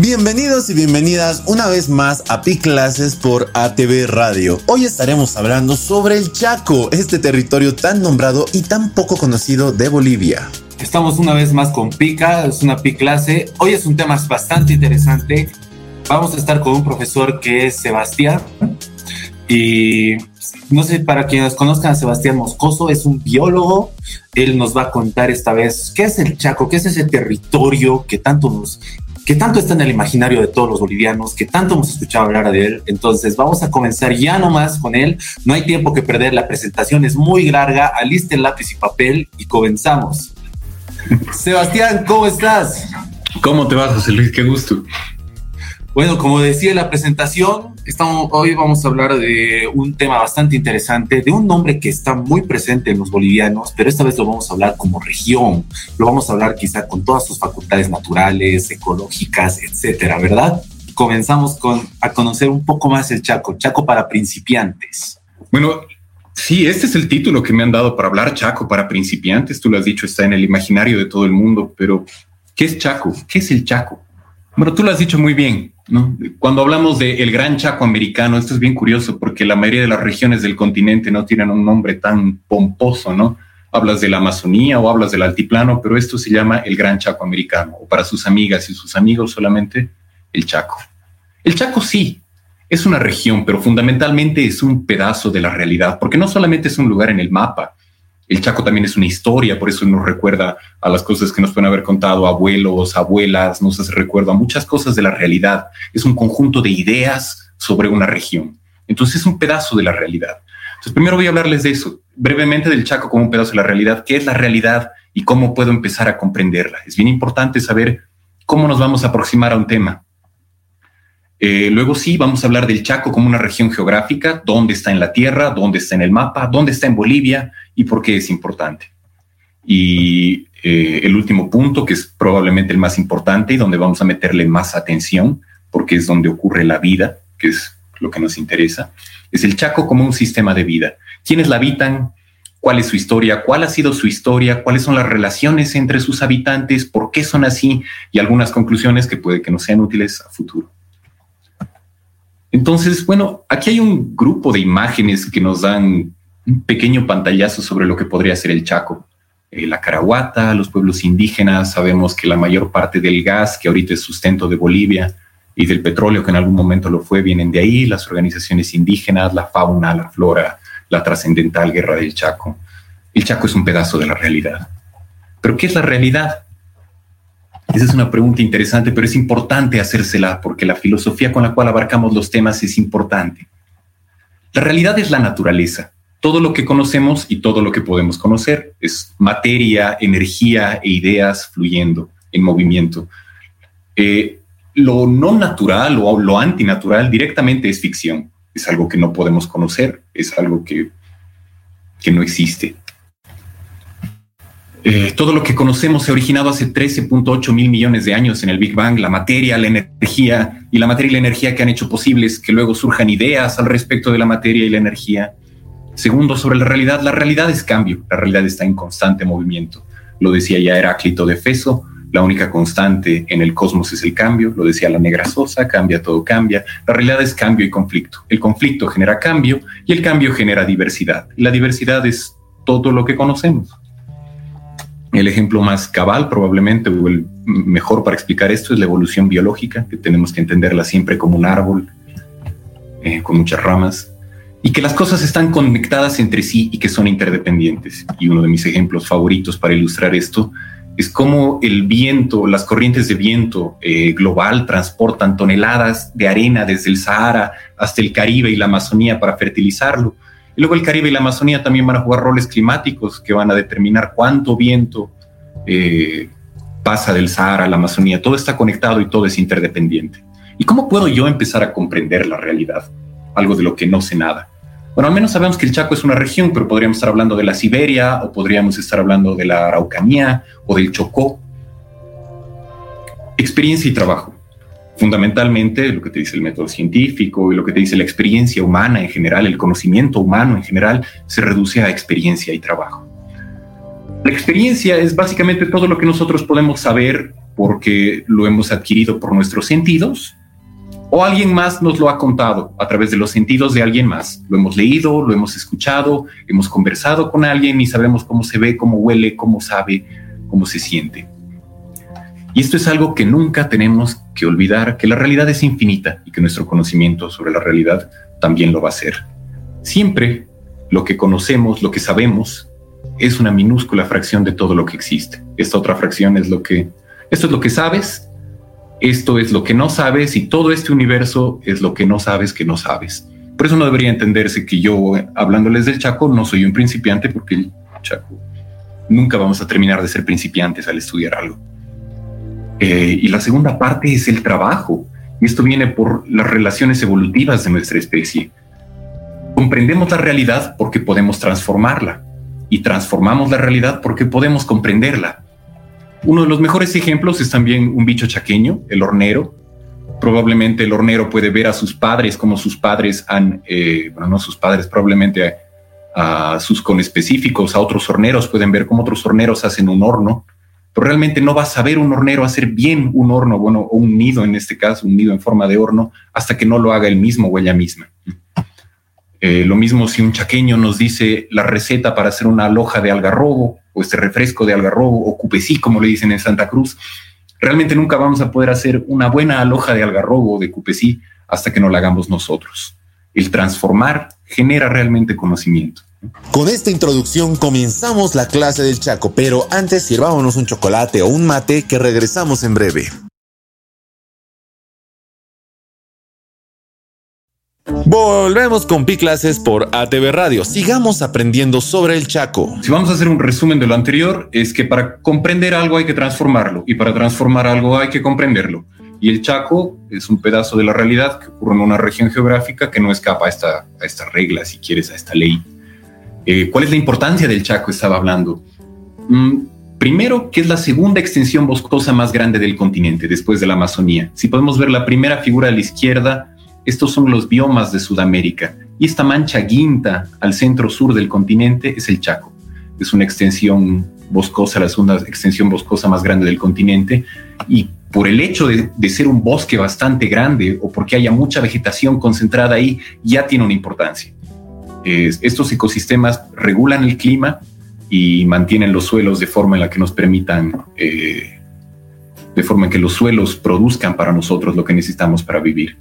Bienvenidos y bienvenidas una vez más a PI Clases por ATV Radio. Hoy estaremos hablando sobre el Chaco, este territorio tan nombrado y tan poco conocido de Bolivia. Estamos una vez más con Pica, es una PI clase. Hoy es un tema bastante interesante. Vamos a estar con un profesor que es Sebastián. Y no sé, para quienes conozcan a Sebastián Moscoso, es un biólogo. Él nos va a contar esta vez qué es el Chaco, qué es ese territorio que tanto nos que tanto está en el imaginario de todos los bolivianos, que tanto hemos escuchado hablar de él. Entonces vamos a comenzar ya nomás con él. No hay tiempo que perder, la presentación es muy larga. Alisten lápiz y papel y comenzamos. Sebastián, ¿cómo estás? ¿Cómo te vas, José Luis? Qué gusto. Bueno, como decía la presentación, hoy vamos a hablar de un tema bastante interesante, de un nombre que está muy presente en los bolivianos, pero esta vez lo vamos a hablar como región, lo vamos a hablar quizá con todas sus facultades naturales, ecológicas, etcétera, ¿verdad? Comenzamos a conocer un poco más el Chaco, Chaco para principiantes. Bueno, sí, este es el título que me han dado para hablar, Chaco para principiantes, tú lo has dicho, está en el imaginario de todo el mundo, pero ¿qué es Chaco? ¿Qué es el Chaco? Bueno, tú lo has dicho muy bien. ¿no? Cuando hablamos del gran Chaco americano, esto es bien curioso porque la mayoría de las regiones del continente no tienen un nombre tan pomposo, ¿no? Hablas de la Amazonía o hablas del altiplano, pero esto se llama el gran Chaco americano, o para sus amigas y sus amigos solamente el Chaco. El Chaco sí, es una región, pero fundamentalmente es un pedazo de la realidad, porque no solamente es un lugar en el mapa, el Chaco también es una historia, por eso nos recuerda a las cosas que nos pueden haber contado abuelos, abuelas, nos hace recuerdo a muchas cosas de la realidad. Es un conjunto de ideas sobre una región. Entonces es un pedazo de la realidad. Entonces primero voy a hablarles de eso, brevemente del Chaco como un pedazo de la realidad, qué es la realidad y cómo puedo empezar a comprenderla. Es bien importante saber cómo nos vamos a aproximar a un tema. Eh, luego sí, vamos a hablar del Chaco como una región geográfica, dónde está en la Tierra, dónde está en el mapa, dónde está en Bolivia y por qué es importante. Y eh, el último punto, que es probablemente el más importante y donde vamos a meterle más atención, porque es donde ocurre la vida, que es lo que nos interesa, es el Chaco como un sistema de vida. ¿Quiénes la habitan? ¿Cuál es su historia? ¿Cuál ha sido su historia? ¿Cuáles son las relaciones entre sus habitantes? ¿Por qué son así? Y algunas conclusiones que puede que no sean útiles a futuro. Entonces, bueno, aquí hay un grupo de imágenes que nos dan un pequeño pantallazo sobre lo que podría ser el Chaco. Eh, la Caraguata, los pueblos indígenas, sabemos que la mayor parte del gas que ahorita es sustento de Bolivia y del petróleo que en algún momento lo fue, vienen de ahí, las organizaciones indígenas, la fauna, la flora, la trascendental guerra del Chaco. El Chaco es un pedazo de la realidad. Pero ¿qué es la realidad? Esa es una pregunta interesante, pero es importante hacérsela porque la filosofía con la cual abarcamos los temas es importante. La realidad es la naturaleza. Todo lo que conocemos y todo lo que podemos conocer es materia, energía e ideas fluyendo en movimiento. Eh, lo no natural o lo antinatural directamente es ficción. Es algo que no podemos conocer, es algo que, que no existe. Eh, todo lo que conocemos se ha originado hace 13.8 mil millones de años en el Big Bang, la materia, la energía y la materia y la energía que han hecho posibles que luego surjan ideas al respecto de la materia y la energía. Segundo, sobre la realidad, la realidad es cambio, la realidad está en constante movimiento. Lo decía ya Heráclito de Feso, la única constante en el cosmos es el cambio, lo decía la negra Sosa, cambia, todo cambia. La realidad es cambio y conflicto. El conflicto genera cambio y el cambio genera diversidad. Y la diversidad es todo lo que conocemos. El ejemplo más cabal probablemente o el mejor para explicar esto es la evolución biológica, que tenemos que entenderla siempre como un árbol eh, con muchas ramas y que las cosas están conectadas entre sí y que son interdependientes. Y uno de mis ejemplos favoritos para ilustrar esto es cómo el viento, las corrientes de viento eh, global transportan toneladas de arena desde el Sahara hasta el Caribe y la Amazonía para fertilizarlo y luego el Caribe y la Amazonía también van a jugar roles climáticos que van a determinar cuánto viento eh, pasa del Sahara a la Amazonía. Todo está conectado y todo es interdependiente. ¿Y cómo puedo yo empezar a comprender la realidad? Algo de lo que no sé nada. Bueno, al menos sabemos que el Chaco es una región, pero podríamos estar hablando de la Siberia o podríamos estar hablando de la Araucanía o del Chocó. Experiencia y trabajo fundamentalmente lo que te dice el método científico y lo que te dice la experiencia humana en general, el conocimiento humano en general, se reduce a experiencia y trabajo. La experiencia es básicamente todo lo que nosotros podemos saber porque lo hemos adquirido por nuestros sentidos o alguien más nos lo ha contado a través de los sentidos de alguien más. Lo hemos leído, lo hemos escuchado, hemos conversado con alguien y sabemos cómo se ve, cómo huele, cómo sabe, cómo se siente. Y esto es algo que nunca tenemos que olvidar, que la realidad es infinita y que nuestro conocimiento sobre la realidad también lo va a ser. Siempre lo que conocemos, lo que sabemos, es una minúscula fracción de todo lo que existe. Esta otra fracción es lo que, esto es lo que sabes esto es lo que no sabes y todo este universo es lo que no sabes que no sabes. Por eso no debería entenderse que yo, hablándoles del Chaco, no soy un principiante porque el Chaco nunca vamos a terminar de ser principiantes al estudiar algo. Eh, y la segunda parte es el trabajo. Y esto viene por las relaciones evolutivas de nuestra especie. Comprendemos la realidad porque podemos transformarla y transformamos la realidad porque podemos comprenderla. Uno de los mejores ejemplos es también un bicho chaqueño, el hornero. Probablemente el hornero puede ver a sus padres como sus padres han, eh, bueno, no sus padres, probablemente a, a sus conespecíficos, a otros horneros, pueden ver cómo otros horneros hacen un horno, pero realmente no va a saber un hornero hacer bien un horno, bueno, o un nido en este caso, un nido en forma de horno, hasta que no lo haga él mismo o ella misma. Eh, lo mismo si un chaqueño nos dice la receta para hacer una loja de algarrobo o este refresco de algarrobo o cupesí, como le dicen en Santa Cruz, realmente nunca vamos a poder hacer una buena aloja de algarrobo o de cupesí hasta que no la hagamos nosotros. El transformar genera realmente conocimiento. Con esta introducción comenzamos la clase del Chaco, pero antes sirvámonos un chocolate o un mate que regresamos en breve. Volvemos con Pi Clases por ATV Radio. Sigamos aprendiendo sobre el Chaco. Si vamos a hacer un resumen de lo anterior, es que para comprender algo hay que transformarlo y para transformar algo hay que comprenderlo. Y el Chaco es un pedazo de la realidad que ocurre en una región geográfica que no escapa a esta, a esta regla, si quieres, a esta ley. Eh, ¿Cuál es la importancia del Chaco? Estaba hablando. Mm, primero, que es la segunda extensión boscosa más grande del continente, después de la Amazonía. Si podemos ver la primera figura a la izquierda, estos son los biomas de Sudamérica y esta mancha guinta al centro sur del continente es el Chaco. Es una extensión boscosa, la segunda extensión boscosa más grande del continente y por el hecho de, ser un bosque bastante grande o porque haya mucha vegetación concentrada ahí, ya tiene una importancia. Estos ecosistemas regulan el clima y mantienen los suelos de forma en la que nos permitan, eh, de forma en que los suelos produzcan para nosotros lo que necesitamos para vivir.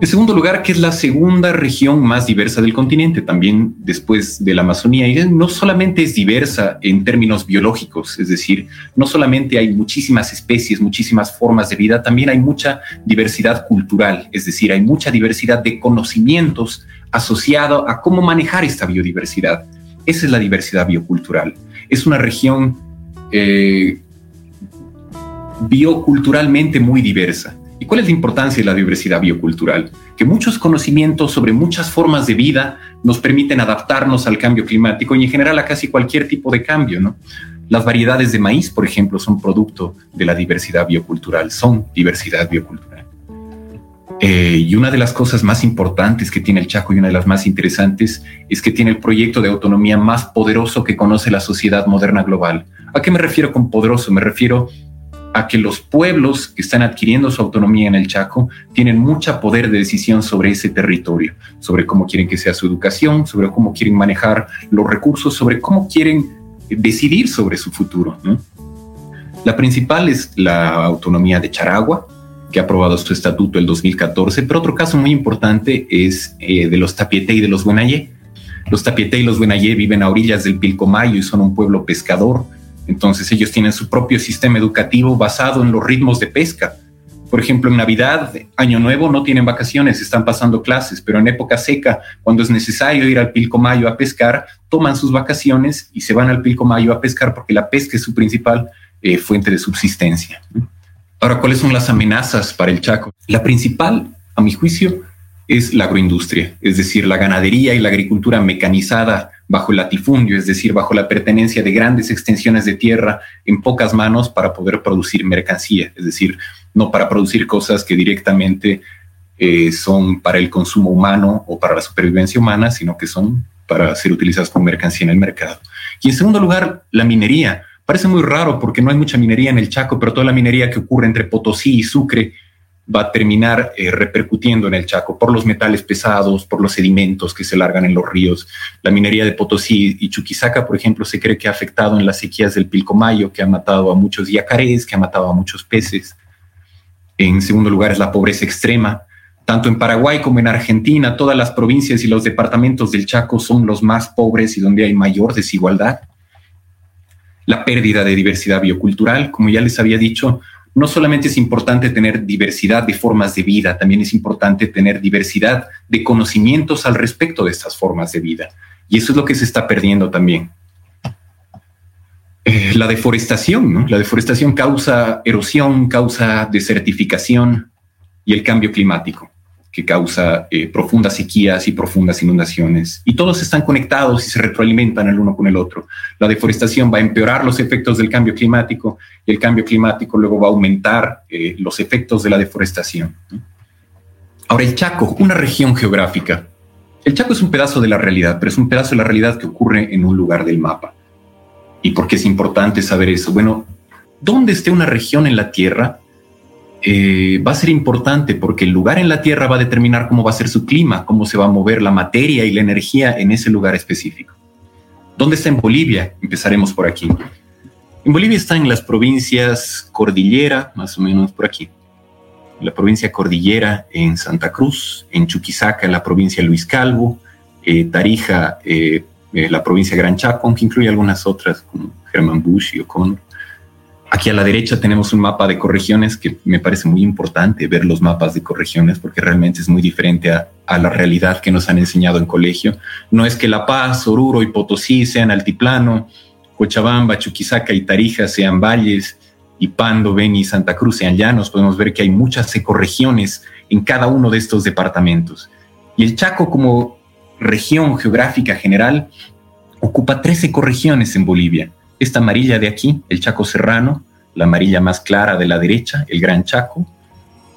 En segundo lugar, que es la segunda región más diversa del continente, también después de la Amazonía. Y no solamente es diversa en términos biológicos, es decir, no solamente hay muchísimas especies, muchísimas formas de vida, también hay mucha diversidad cultural, es decir, hay mucha diversidad de conocimientos asociado a cómo manejar esta biodiversidad. Esa es la diversidad biocultural. Es una región eh, bioculturalmente muy diversa. ¿Y cuál es la importancia de la diversidad biocultural? Que muchos conocimientos sobre muchas formas de vida nos permiten adaptarnos al cambio climático y en general a casi cualquier tipo de cambio, ¿no? Las variedades de maíz, por ejemplo, son producto de la diversidad biocultural, son diversidad biocultural. Eh, y una de las cosas más importantes que tiene el Chaco y una de las más interesantes es que tiene el proyecto de autonomía más poderoso que conoce la sociedad moderna global. ¿A qué me refiero con poderoso? Me refiero a que los pueblos que están adquiriendo su autonomía en el Chaco tienen mucha poder de decisión sobre ese territorio, sobre cómo quieren que sea su educación, sobre cómo quieren manejar los recursos, sobre cómo quieren decidir sobre su futuro. La principal es la autonomía de Charagua, que ha aprobado su estatuto el 2014, pero otro caso muy importante es eh, de los Tapiete y de los Buenayé. Los Tapiete y los Buenayé viven a orillas del Pilcomayo y son un pueblo pescador entonces ellos tienen su propio sistema educativo basado en los ritmos de pesca. Por ejemplo, en Navidad, Año Nuevo no tienen vacaciones, están pasando clases, pero en época seca, cuando es necesario ir al Pilcomayo a pescar, toman sus vacaciones y se van al Pilcomayo a pescar porque la pesca es su principal eh, fuente de subsistencia. Ahora, ¿cuáles son las amenazas para el Chaco? La principal, a mi juicio, es la agroindustria, es decir, la ganadería y la agricultura mecanizada bajo el latifundio, es decir, bajo la pertenencia de grandes extensiones de tierra en pocas manos para poder producir mercancía, es decir, no para producir cosas que directamente eh, son para el consumo humano o para la supervivencia humana, sino que son para ser utilizadas como mercancía en el mercado. Y en segundo lugar, la minería, Parece muy raro porque no hay mucha minería en el Chaco, pero toda la minería que ocurre entre Potosí y Sucre va a terminar eh, repercutiendo en el Chaco por los metales pesados, por los sedimentos que se largan en los ríos. La minería de Potosí y Chuquisaca, por ejemplo, se cree que ha afectado en las sequías del Pilcomayo, que ha matado a muchos yacarés, que ha matado a muchos peces. En segundo lugar es la pobreza extrema. Tanto en Paraguay como en Argentina, todas las provincias y los departamentos del Chaco son los más pobres y donde hay mayor desigualdad. La pérdida de diversidad biocultural, como ya les había dicho, no solamente es importante tener diversidad de formas de vida, también es importante tener diversidad de conocimientos al respecto de estas formas de vida. Y eso es lo que se está perdiendo también. Eh, la deforestación, ¿no? La deforestación causa erosión, causa desertificación y el cambio climático que causa eh, profundas sequías y profundas inundaciones. Y todos están conectados y se retroalimentan el uno con el otro. La deforestación va a empeorar los efectos del cambio climático y el cambio climático luego va a aumentar eh, los efectos de la deforestación. Ahora, el Chaco, una región geográfica. El Chaco es un pedazo de la realidad, pero es un pedazo de la realidad que ocurre en un lugar del mapa. ¿Y por qué es importante saber eso? Bueno, ¿dónde esté una región en la Tierra eh, va a ser importante porque el lugar en la Tierra va a determinar cómo va a ser su clima, cómo se va a mover la materia y la energía en ese lugar específico. ¿Dónde está en Bolivia? Empezaremos por aquí. En Bolivia está en las provincias Cordillera, más o menos por aquí. La provincia Cordillera en Santa Cruz, en Chuquisaca, en la provincia Luis Calvo, eh, Tarija, eh, la provincia Gran Chaco, aunque incluye algunas otras como Germán Bush y O'Connor. Aquí a la derecha tenemos un mapa de corregiones que me parece muy importante ver los mapas de corregiones porque realmente es muy diferente a, la realidad que nos han enseñado en colegio. No es que La Paz, Oruro y Potosí sean altiplano, Cochabamba, Chuquisaca y Tarija sean valles y Pando, Beni y Santa Cruz sean llanos. Podemos ver que hay muchas ecorregiones en cada uno de estos departamentos. Y el Chaco como región geográfica general ocupa 13 ecorregiones en Bolivia esta amarilla de aquí, el Chaco Serrano, la amarilla más clara de la derecha, el Gran Chaco,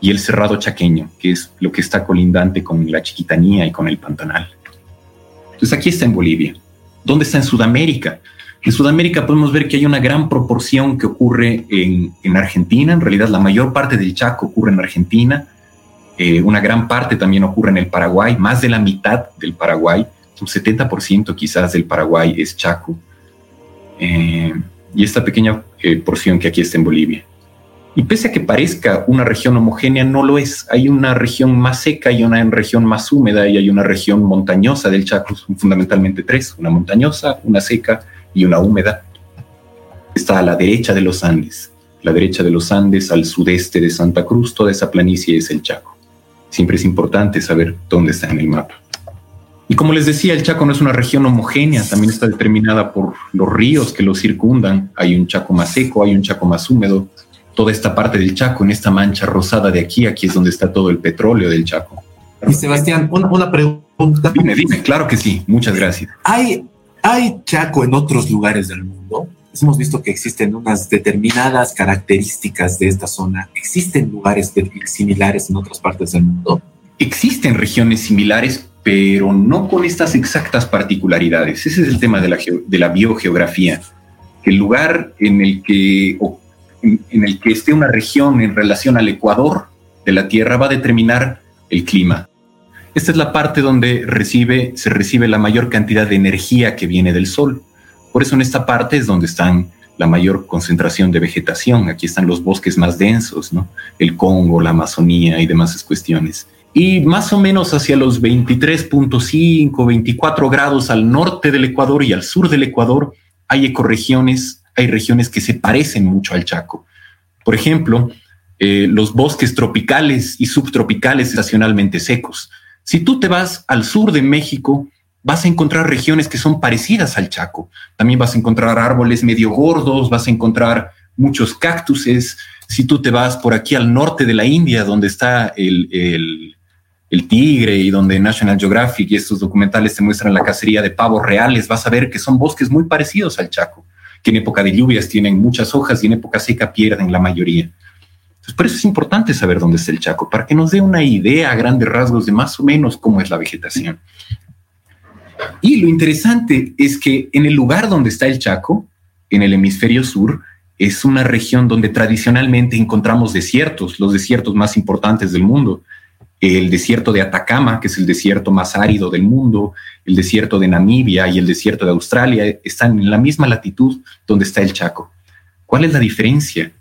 y el Cerrado Chaqueño, que es lo que está colindante con la Chiquitanía y con el Pantanal. Entonces aquí está en Bolivia. ¿Dónde está en Sudamérica? En Sudamérica podemos ver que hay una gran proporción que ocurre en, Argentina. En realidad la mayor parte del Chaco ocurre en Argentina. Eh, una gran parte también ocurre en el Paraguay. Más de la mitad del Paraguay, un 70% quizás del Paraguay es Chaco. Eh, y esta pequeña eh, porción que aquí está en Bolivia. Y pese a que parezca una región homogénea, no lo es. Hay una región más seca y una región más húmeda y hay una región montañosa del Chaco, fundamentalmente tres, una montañosa, una seca y una húmeda. Está a la derecha de los Andes. La derecha de los Andes, al sudeste de Santa Cruz, toda esa planicie es el Chaco. Siempre es importante saber dónde está en el mapa. Y como les decía, el Chaco no es una región homogénea, también está determinada por los ríos que lo circundan. Hay un Chaco más seco, hay un Chaco más húmedo. Toda esta parte del Chaco, en esta mancha rosada de aquí, aquí es donde está todo el petróleo del Chaco. Y Sebastián, una, pregunta. Dime, dime, claro que sí, muchas gracias. ¿Hay, ¿Hay Chaco en otros lugares del mundo? Hemos visto que existen unas determinadas características de esta zona. ¿Existen lugares similares en otras partes del mundo? Existen regiones similares, pero no con estas exactas particularidades. Ese es el tema de la, de la biogeografía. El lugar en el, que, en el que esté una región en relación al ecuador de la Tierra va a determinar el clima. Esta es la parte donde recibe, se recibe la mayor cantidad de energía que viene del Sol. Por eso en esta parte es donde están la mayor concentración de vegetación. Aquí están los bosques más densos, ¿no? El Congo, la Amazonía y demás cuestiones y más o menos hacia los 23.5, 24 grados al norte del Ecuador y al sur del Ecuador hay ecorregiones, hay regiones que se parecen mucho al Chaco. Por ejemplo, eh, los bosques tropicales y subtropicales estacionalmente secos. Si tú te vas al sur de México, vas a encontrar regiones que son parecidas al Chaco. También vas a encontrar árboles medio gordos, vas a encontrar muchos cactuses. Si tú te vas por aquí al norte de la India, donde está el, el el tigre y donde National Geographic y estos documentales te muestran la cacería de pavos reales, vas a ver que son bosques muy parecidos al Chaco, que en época de lluvias tienen muchas hojas y en época seca pierden la mayoría. Entonces, por eso es importante saber dónde está el Chaco, para que nos dé una idea a grandes rasgos de más o menos cómo es la vegetación. Y lo interesante es que en el lugar donde está el Chaco, en el hemisferio sur es una región donde tradicionalmente encontramos desiertos, los desiertos más importantes del mundo. El desierto de Atacama, que es el desierto más árido del mundo, el desierto de Namibia y el desierto de Australia están en la misma latitud donde está el Chaco. ¿Cuál es la diferencia?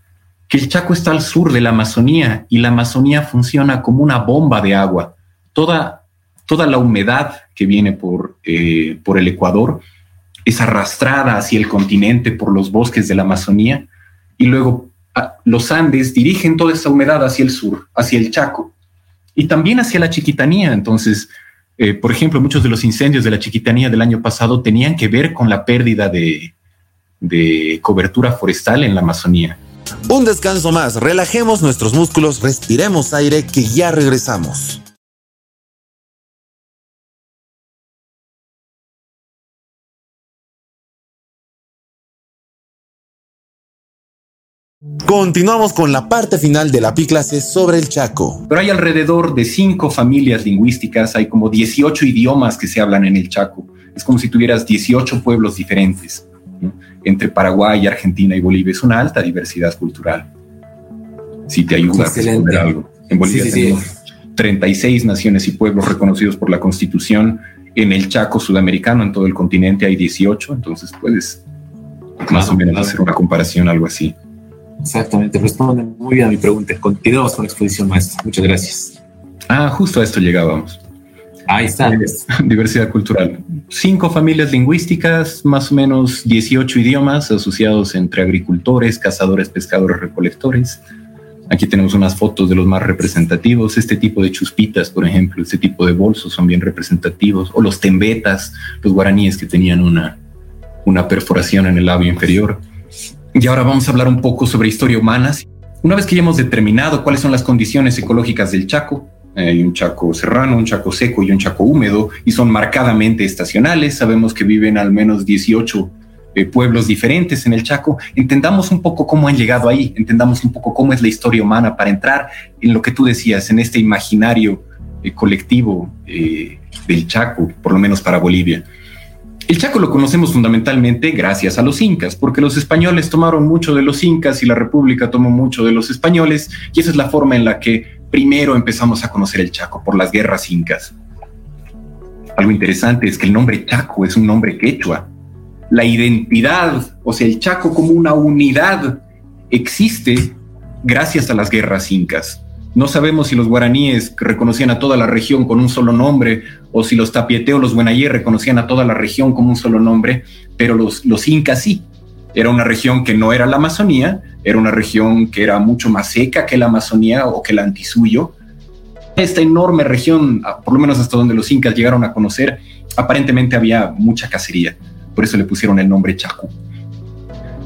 Que el Chaco está al sur de la Amazonía y la Amazonía funciona como una bomba de agua. Toda, toda la humedad que viene por, eh, por el Ecuador es arrastrada hacia el continente por los bosques de la Amazonía y luego ah, los Andes dirigen toda esa humedad hacia el sur, hacia el Chaco y también hacia la Chiquitanía. Entonces, eh, por ejemplo, muchos de los incendios de la Chiquitanía del año pasado tenían que ver con la pérdida de, de cobertura forestal en la Amazonía. Un descanso más, relajemos nuestros músculos, respiremos aire que ya regresamos. Continuamos con la parte final de la PI clase sobre el Chaco. Pero hay alrededor de cinco familias lingüísticas, hay como 18 idiomas que se hablan en el Chaco. Es como si tuvieras 18 pueblos diferentes. Entre Paraguay, Argentina y Bolivia es una alta diversidad cultural. Si te ayuda a responder algo. En Bolivia tenemos 36 naciones y pueblos reconocidos por la Constitución. En el Chaco sudamericano, en todo el continente, hay 18. Entonces puedes más o menos hacer una comparación, algo así. Exactamente, responde muy bien a mi pregunta. Continuamos con la exposición, maestra. Muchas gracias. Ah, justo a esto llegábamos. Ahí está. Diversidad cultural. Cinco familias lingüísticas, más o menos 18 idiomas asociados entre agricultores, cazadores, pescadores, recolectores. Aquí tenemos unas fotos de los más representativos. Este tipo de chuspitas, por ejemplo, este tipo de bolsos son bien representativos. O los tembetas, los guaraníes que tenían una, una perforación en el labio inferior. Y ahora vamos a hablar un poco sobre historia humana. Una vez que ya hemos determinado cuáles son las condiciones ecológicas del Chaco, hay un Chaco serrano, un Chaco seco y un Chaco húmedo, y son marcadamente estacionales. Sabemos que viven al menos 18 eh, pueblos diferentes en el Chaco. Entendamos un poco cómo han llegado ahí, entendamos un poco cómo es la historia humana para entrar en lo que tú decías, en este imaginario eh, colectivo eh, del Chaco, por lo menos para Bolivia. El Chaco lo conocemos fundamentalmente gracias a los incas, porque los españoles tomaron mucho de los incas y la República tomó mucho de los españoles, y esa es la forma en la que primero empezamos a conocer el Chaco, por las guerras incas. Algo interesante es que el nombre Chaco es un nombre quechua. La identidad, o sea, el Chaco como una unidad, existe gracias a las guerras incas. No sabemos si los guaraníes reconocían a toda la región con un solo nombre o si los tapieteos, los buenayé reconocían a toda la región como un solo nombre, pero los, los incas sí. Era una región que no era la Amazonía, era una región que era mucho más seca que la Amazonía o que la Antisuyo. Esta enorme región, ah, por lo menos hasta donde los incas llegaron a conocer, aparentemente había mucha cacería, por eso le pusieron el nombre Chaco.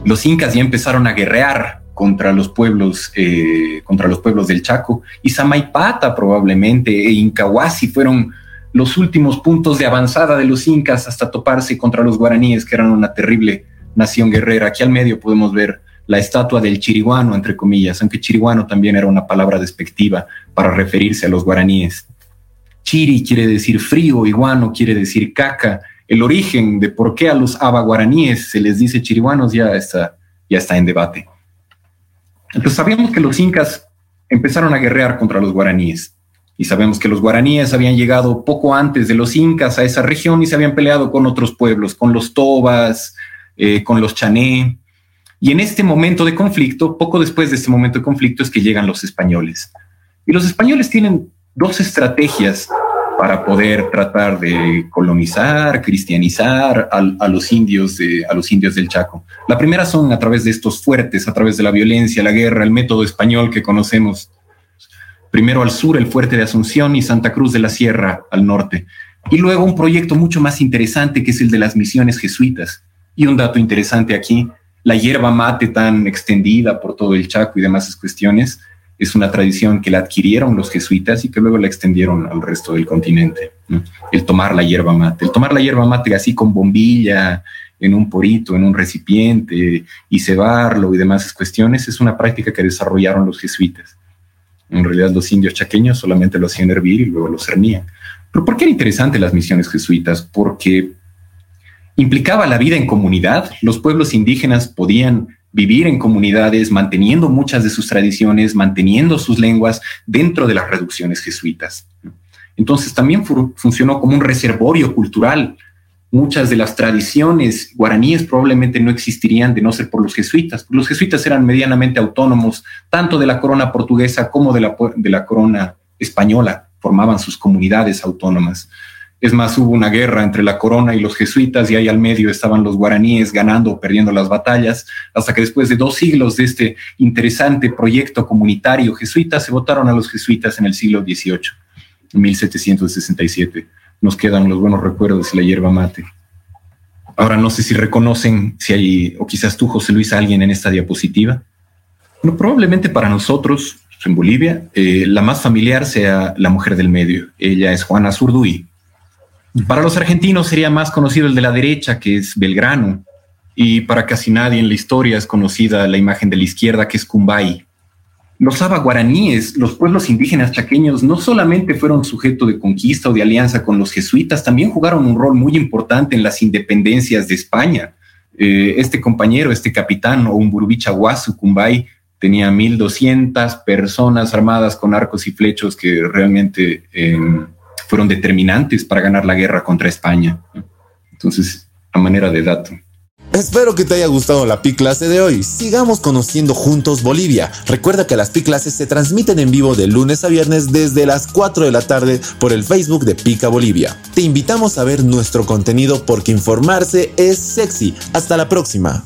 Los incas ya empezaron a guerrear contra los pueblos, eh, contra los pueblos del Chaco. Y Samaipata probablemente e Incahuasi fueron los últimos puntos de avanzada de los incas hasta toparse contra los guaraníes, que eran una terrible nación guerrera. Aquí al medio podemos ver la estatua del chiriguano, entre comillas, aunque chiriguano también era una palabra despectiva para referirse a los guaraníes. Chiri quiere decir frío, iguano quiere decir caca. El origen de por qué a los guaraníes se les dice chiriguanos ya está, ya está en debate. Entonces sabíamos que los incas empezaron a guerrear contra los guaraníes y sabemos que los guaraníes habían llegado poco antes de los incas a esa región y se habían peleado con otros pueblos, con los tobas, eh, con los chané. Y en este momento de conflicto, poco después de este momento de conflicto es que llegan los españoles. Y los españoles tienen dos estrategias para poder tratar de colonizar, cristianizar a, los indios de, a los indios del Chaco. La primera son a través de estos fuertes, a través de la violencia, la guerra, el método español que conocemos. Primero al sur, el fuerte de Asunción y Santa Cruz de la Sierra al norte. Y luego un proyecto mucho más interesante que es el de las misiones jesuitas. Y un dato interesante aquí, la hierba mate tan extendida por todo el Chaco y demás cuestiones, es una tradición que la adquirieron los jesuitas y que luego la extendieron al resto del continente. El tomar la hierba mate, el tomar la hierba mate así con bombilla, en un porito, en un recipiente y cebarlo y demás cuestiones, es una práctica que desarrollaron los jesuitas. En realidad los indios chaqueños solamente lo hacían hervir y luego lo cernían. Pero ¿por qué era interesante las misiones jesuitas? Porque implicaba la vida en comunidad. Los pueblos indígenas podían vivir en comunidades, manteniendo muchas de sus tradiciones, manteniendo sus lenguas dentro de las reducciones jesuitas. Entonces también funcionó como un reservorio cultural. Muchas de las tradiciones guaraníes probablemente no existirían de no ser por los jesuitas. Los jesuitas eran medianamente autónomos, tanto de la corona portuguesa como de la, de la corona española, formaban sus comunidades autónomas. Es más, hubo una guerra entre la corona y los jesuitas y ahí al medio estaban los guaraníes ganando o perdiendo las batallas, hasta que después de dos siglos de este interesante proyecto comunitario jesuita, se votaron a los jesuitas en el siglo XVIII, 1767. Nos quedan los buenos recuerdos de la hierba mate. Ahora no sé si reconocen, si hay, o quizás tú, José Luis, alguien en esta diapositiva. Bueno, probablemente para nosotros, en Bolivia, eh, la más familiar sea la mujer del medio. Ella es Juana Zurduy, para los argentinos sería más conocido el de la derecha, que es Belgrano, y para casi nadie en la historia es conocida la imagen de la izquierda, que es Cumbay. Los guaraníes, los pueblos indígenas chaqueños, no solamente fueron sujeto de conquista o de alianza con los jesuitas, también jugaron un rol muy importante en las independencias de España. Eh, este compañero, este capitán o un Guasu Cumbay, tenía 1.200 personas armadas con arcos y flechos que realmente em, fueron determinantes para ganar la guerra contra España. Entonces, a manera de dato. Espero que te haya gustado la PI clase de hoy. Sigamos conociendo juntos Bolivia. Recuerda que las PI clases se transmiten en vivo de lunes a viernes desde las 4 de la tarde por el Facebook de Pica Bolivia. Te invitamos a ver nuestro contenido porque informarse es sexy. Hasta la próxima.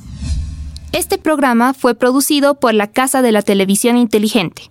Este programa fue producido por la Casa de la Televisión Inteligente.